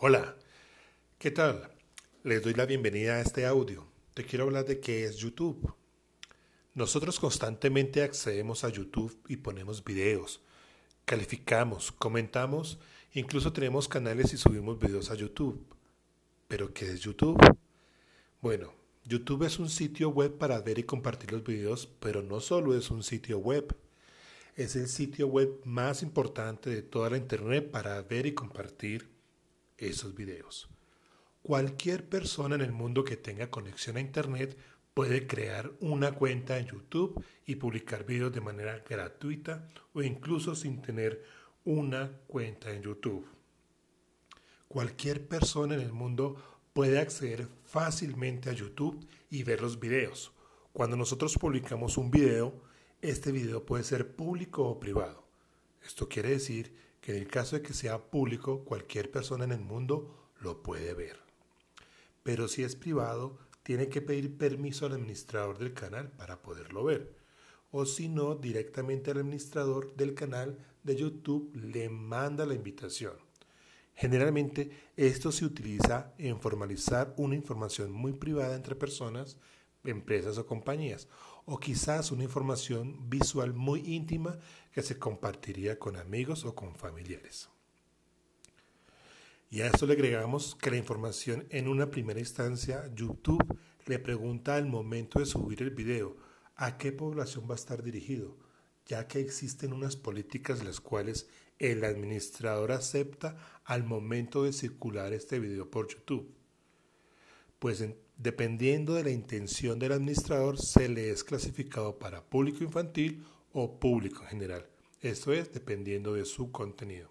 Hola, ¿qué tal? Les doy la bienvenida a este audio. Te quiero hablar de qué es YouTube. Nosotros constantemente accedemos a YouTube y ponemos videos, calificamos, comentamos, incluso tenemos canales y subimos videos a YouTube. ¿Pero qué es YouTube? Bueno, YouTube es un sitio web para ver y compartir los videos, pero no solo es un sitio web. Es el sitio web más importante de toda la Internet para ver y compartir esos videos. Cualquier persona en el mundo que tenga conexión a Internet puede crear una cuenta en YouTube y publicar videos de manera gratuita o incluso sin tener una cuenta en YouTube. Cualquier persona en el mundo puede acceder fácilmente a YouTube y ver los videos. Cuando nosotros publicamos un video, este video puede ser público o privado. Esto quiere decir en el caso de que sea público, cualquier persona en el mundo lo puede ver. Pero si es privado, tiene que pedir permiso al administrador del canal para poderlo ver. O si no, directamente al administrador del canal de YouTube le manda la invitación. Generalmente esto se utiliza en formalizar una información muy privada entre personas, empresas o compañías, o quizás una información visual muy íntima que se compartiría con amigos o con familiares. Y a esto le agregamos que la información en una primera instancia, YouTube le pregunta al momento de subir el video a qué población va a estar dirigido, ya que existen unas políticas las cuales el administrador acepta al momento de circular este video por YouTube. Pues dependiendo de la intención del administrador se le es clasificado para público infantil o público en general. Esto es dependiendo de su contenido.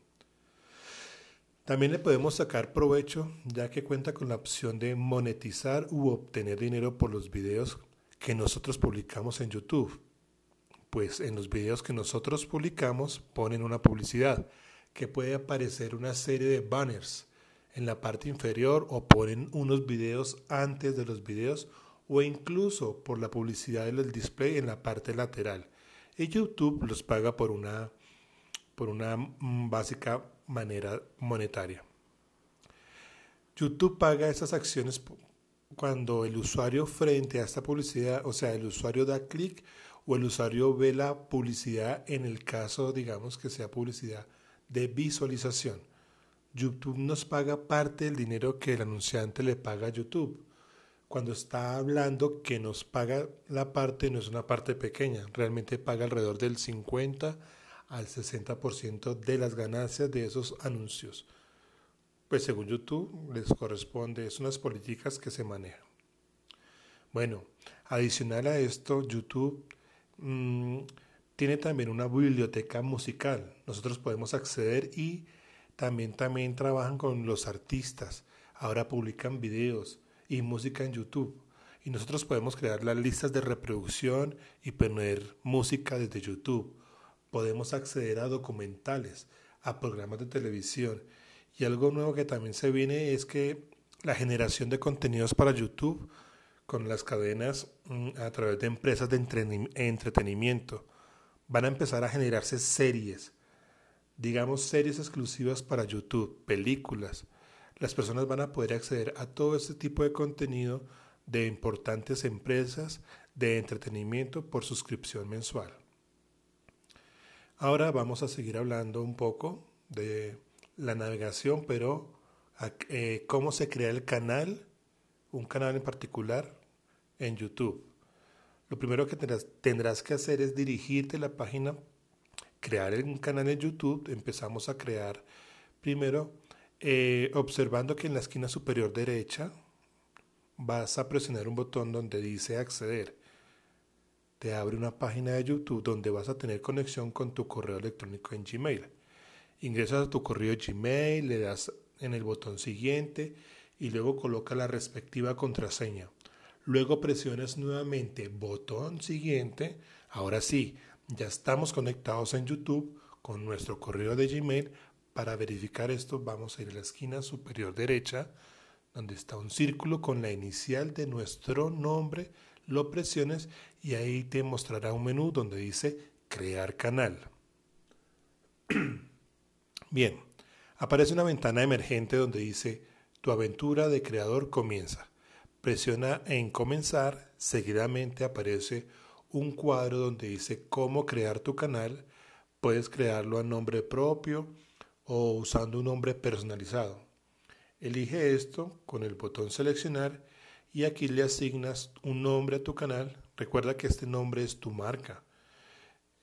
También le podemos sacar provecho ya que cuenta con la opción de monetizar u obtener dinero por los videos que nosotros publicamos en YouTube pues en los videos que nosotros publicamos ponen una publicidad que puede aparecer una serie de banners en la parte inferior o ponen unos videos antes de los videos o incluso por la publicidad del display en la parte lateral. Y YouTube los paga por una, por una mm, básica manera monetaria. YouTube paga esas acciones cuando el usuario frente a esta publicidad, o sea, el usuario da clic o el usuario ve la publicidad en el caso, digamos, que sea publicidad de visualización. YouTube nos paga parte del dinero que el anunciante le paga a YouTube. Cuando está hablando que nos paga la parte, no es una parte pequeña, realmente paga alrededor del 50 al 60% de las ganancias de esos anuncios. Pues según YouTube les corresponde, es unas políticas que se manejan. Bueno, adicional a esto, YouTube Mm, tiene también una biblioteca musical. Nosotros podemos acceder y también, también trabajan con los artistas. Ahora publican videos y música en YouTube. Y nosotros podemos crear las listas de reproducción y poner música desde YouTube. Podemos acceder a documentales, a programas de televisión. Y algo nuevo que también se viene es que la generación de contenidos para YouTube con las cadenas mm, a través de empresas de entretenimiento. Van a empezar a generarse series, digamos series exclusivas para YouTube, películas. Las personas van a poder acceder a todo este tipo de contenido de importantes empresas de entretenimiento por suscripción mensual. Ahora vamos a seguir hablando un poco de la navegación, pero eh, cómo se crea el canal, un canal en particular, en YouTube. Lo primero que tendrás, que hacer es dirigirte a la página, crear un canal en YouTube. Empezamos a crear primero eh, observando que en la esquina superior derecha vas a presionar un botón donde dice acceder. Te abre una página de YouTube donde vas a tener conexión con tu correo electrónico en Gmail. Ingresas a tu correo Gmail, le das en el botón siguiente y luego coloca la respectiva contraseña. Luego presiones nuevamente botón siguiente. Ahora sí, ya estamos conectados en YouTube con nuestro correo de Gmail. Para verificar esto vamos a ir a la esquina superior derecha donde está un círculo con la inicial de nuestro nombre. Lo presiones y ahí te mostrará un menú donde dice crear canal. Bien, Aparece una ventana emergente donde dice Tu aventura de creador comienza. Presiona en comenzar, seguidamente aparece un cuadro donde dice cómo crear tu canal. Puedes crearlo a nombre propio o usando un nombre personalizado. Elige esto con el botón seleccionar y aquí le asignas un nombre a tu canal. Recuerda que este nombre es tu marca.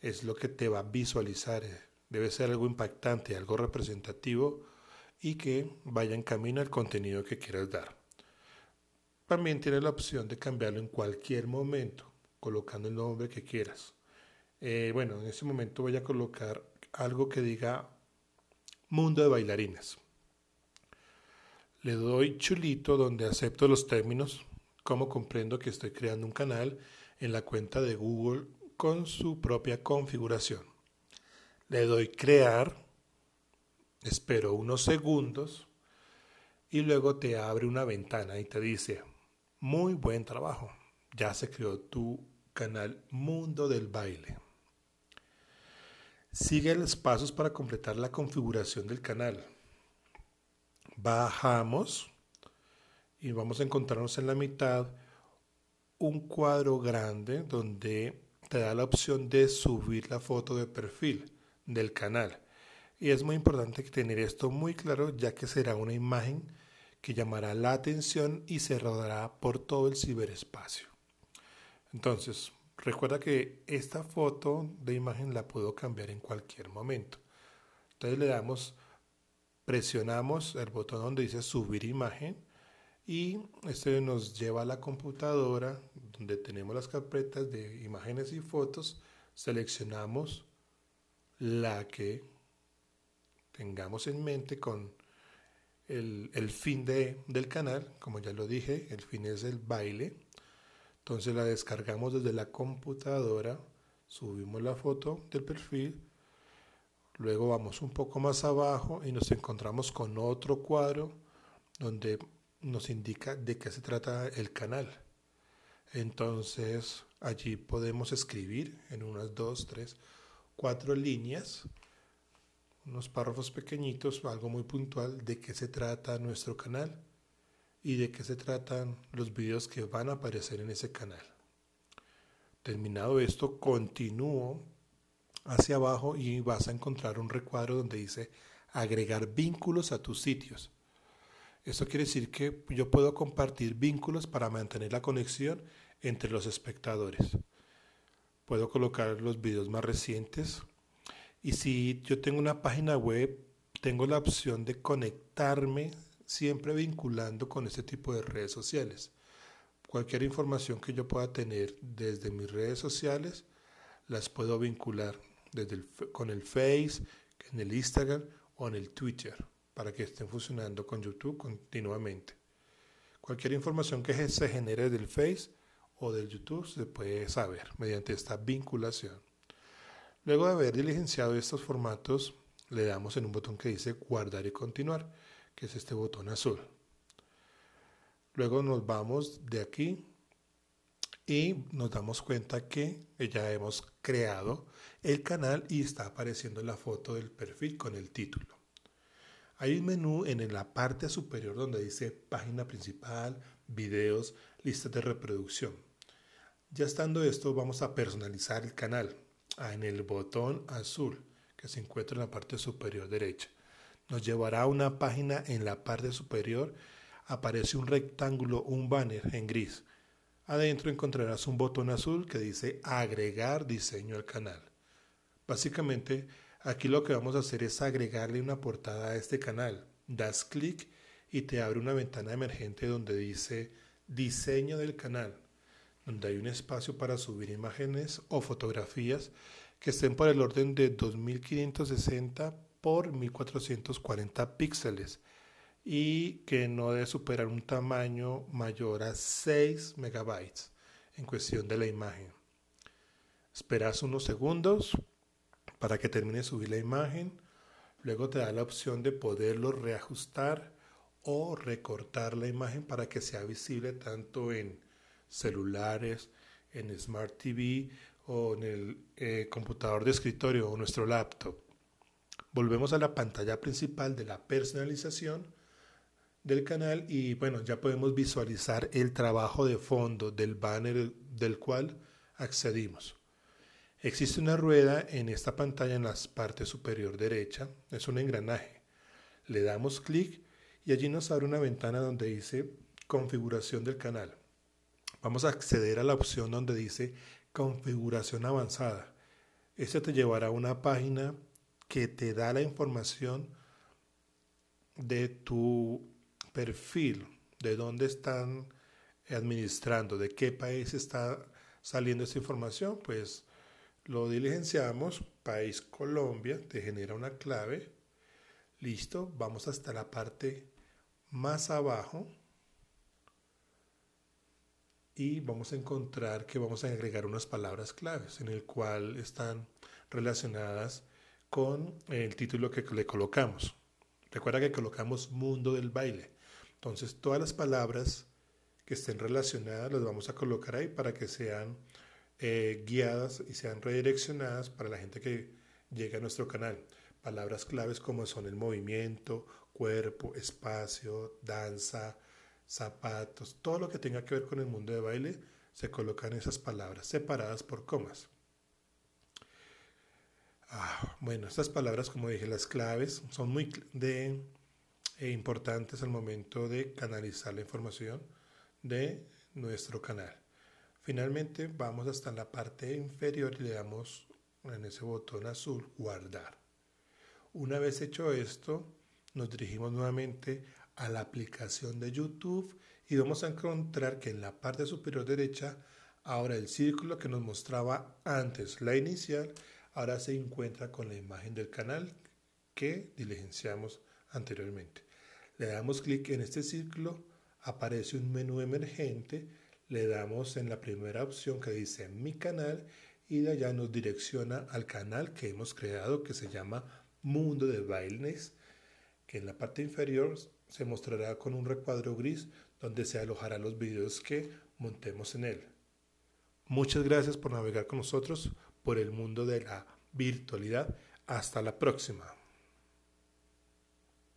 Es lo que te va a visualizar. Debe ser algo impactante, algo representativo y que vaya en camino al contenido que quieras dar. También tienes la opción de cambiarlo en cualquier momento, colocando el nombre que quieras. Eh, bueno, en este momento voy a colocar algo que diga Mundo de Bailarines. Le doy chulito donde acepto los términos, como comprendo que estoy creando un canal en la cuenta de Google con su propia configuración. Le doy crear, espero unos segundos y luego te abre una ventana y te dice, muy buen trabajo, ya se creó tu canal Mundo del Baile. Sigue los pasos para completar la configuración del canal bajamos y vamos a encontrarnos en la mitad un cuadro grande donde te da la opción de subir la foto de perfil del canal. Y es muy importante tener esto muy claro ya que será una imagen que llamará la atención y se rodará por todo el ciberespacio. Entonces, recuerda que esta foto de imagen la puedo cambiar en cualquier momento. Entonces le damos presionamos el botón donde dice subir imagen y este nos lleva a la computadora donde tenemos las carpetas de imágenes y fotos. Seleccionamos la que tengamos en mente con el, fin de, del canal. Como ya lo dije el fin es el baile entonces la descargamos desde la computadora subimos la foto del perfil Luego vamos un poco más abajo y nos encontramos con otro cuadro donde nos indica de qué se trata el canal. Entonces allí podemos escribir en unas dos, tres, cuatro líneas, unos párrafos pequeñitos, algo muy puntual de qué se trata nuestro canal y de qué se tratan los videos que van a aparecer en ese canal. Terminado esto, continúo hacia abajo y vas a encontrar un recuadro donde dice agregar vínculos a tus sitios. Esto quiere decir que yo puedo compartir vínculos para mantener la conexión entre los espectadores. Puedo colocar los videos más recientes y si yo tengo una página web, tengo la opción de conectarme siempre vinculando con este tipo de redes sociales. Cualquier información que yo pueda tener desde mis redes sociales, las puedo vincular desde con el Face, en el Instagram o en el Twitter para que estén funcionando con YouTube continuamente. Cualquier información que se genere del Face o del YouTube se puede saber mediante esta vinculación. Luego de haber diligenciado estos formatos, le damos en un botón que dice guardar y continuar, que es este botón azul. Luego nos vamos de aquí y nos damos cuenta que ya hemos creado el canal y está apareciendo la foto del perfil con el título. Hay un menú en la parte superior donde dice página principal, videos, listas de reproducción. Ya estando esto, vamos a personalizar el canal ah, en el botón azul que se encuentra en la parte superior derecha. Nos llevará a una página en la parte superior. Aparece un rectángulo, un banner en gris Adentro encontrarás un botón azul que dice agregar diseño al canal. Básicamente, aquí lo que vamos a hacer es agregarle una portada a este canal. Das clic y te abre una ventana emergente donde dice diseño del canal, donde hay un espacio para subir imágenes o fotografías que estén por el orden de 2560 por 1440 píxeles y que no debe superar un tamaño mayor a 6 megabytes en cuestión de la imagen. Esperas unos segundos para que termine de subir la imagen, luego te da la opción de poderlo reajustar o recortar la imagen para que sea visible tanto en celulares, en Smart TV o en el eh, computador de escritorio o nuestro laptop. Volvemos a la pantalla principal de la personalización del canal y bueno, ya podemos visualizar el trabajo de fondo del banner del cual accedimos. Existe una rueda en esta pantalla en la parte superior derecha, es un engranaje. Le damos clic y allí nos abre una ventana donde dice configuración del canal. Vamos a acceder a la opción donde dice configuración avanzada. Este te llevará a una página que te da la información de tu perfil, de dónde están administrando, de qué país está saliendo esta información, pues lo diligenciamos, país Colombia, te genera una clave, listo, vamos hasta la parte más abajo y vamos a encontrar que vamos a agregar unas palabras claves en el cual están relacionadas con el título que le colocamos. Recuerda que colocamos mundo del baile. Entonces todas las palabras que estén relacionadas las vamos a colocar ahí para que sean eh, guiadas y sean redireccionadas para la gente que llega a nuestro canal. Palabras claves como son el movimiento, cuerpo, espacio, danza, zapatos, todo lo que tenga que ver con el mundo de baile, se colocan esas palabras separadas por comas. Ah, bueno, estas palabras, como dije, las claves son muy de, eh, importantes al momento de canalizar la información de nuestro canal. Finalmente vamos hasta la parte inferior y le damos en ese botón azul guardar. Una vez hecho esto, nos dirigimos nuevamente a la aplicación de YouTube y vamos a encontrar que en la parte superior derecha, ahora el círculo que nos mostraba antes la inicial, ahora se encuentra con la imagen del canal que diligenciamos anteriormente. Le damos clic en este círculo, aparece un menú emergente, le damos en la primera opción que dice mi canal y de allá nos direcciona al canal que hemos creado que se llama Mundo de Bailes, que en la parte inferior se mostrará con un recuadro gris donde se alojarán los videos que montemos en él. Muchas gracias por navegar con nosotros por el mundo de la virtualidad. Hasta la próxima.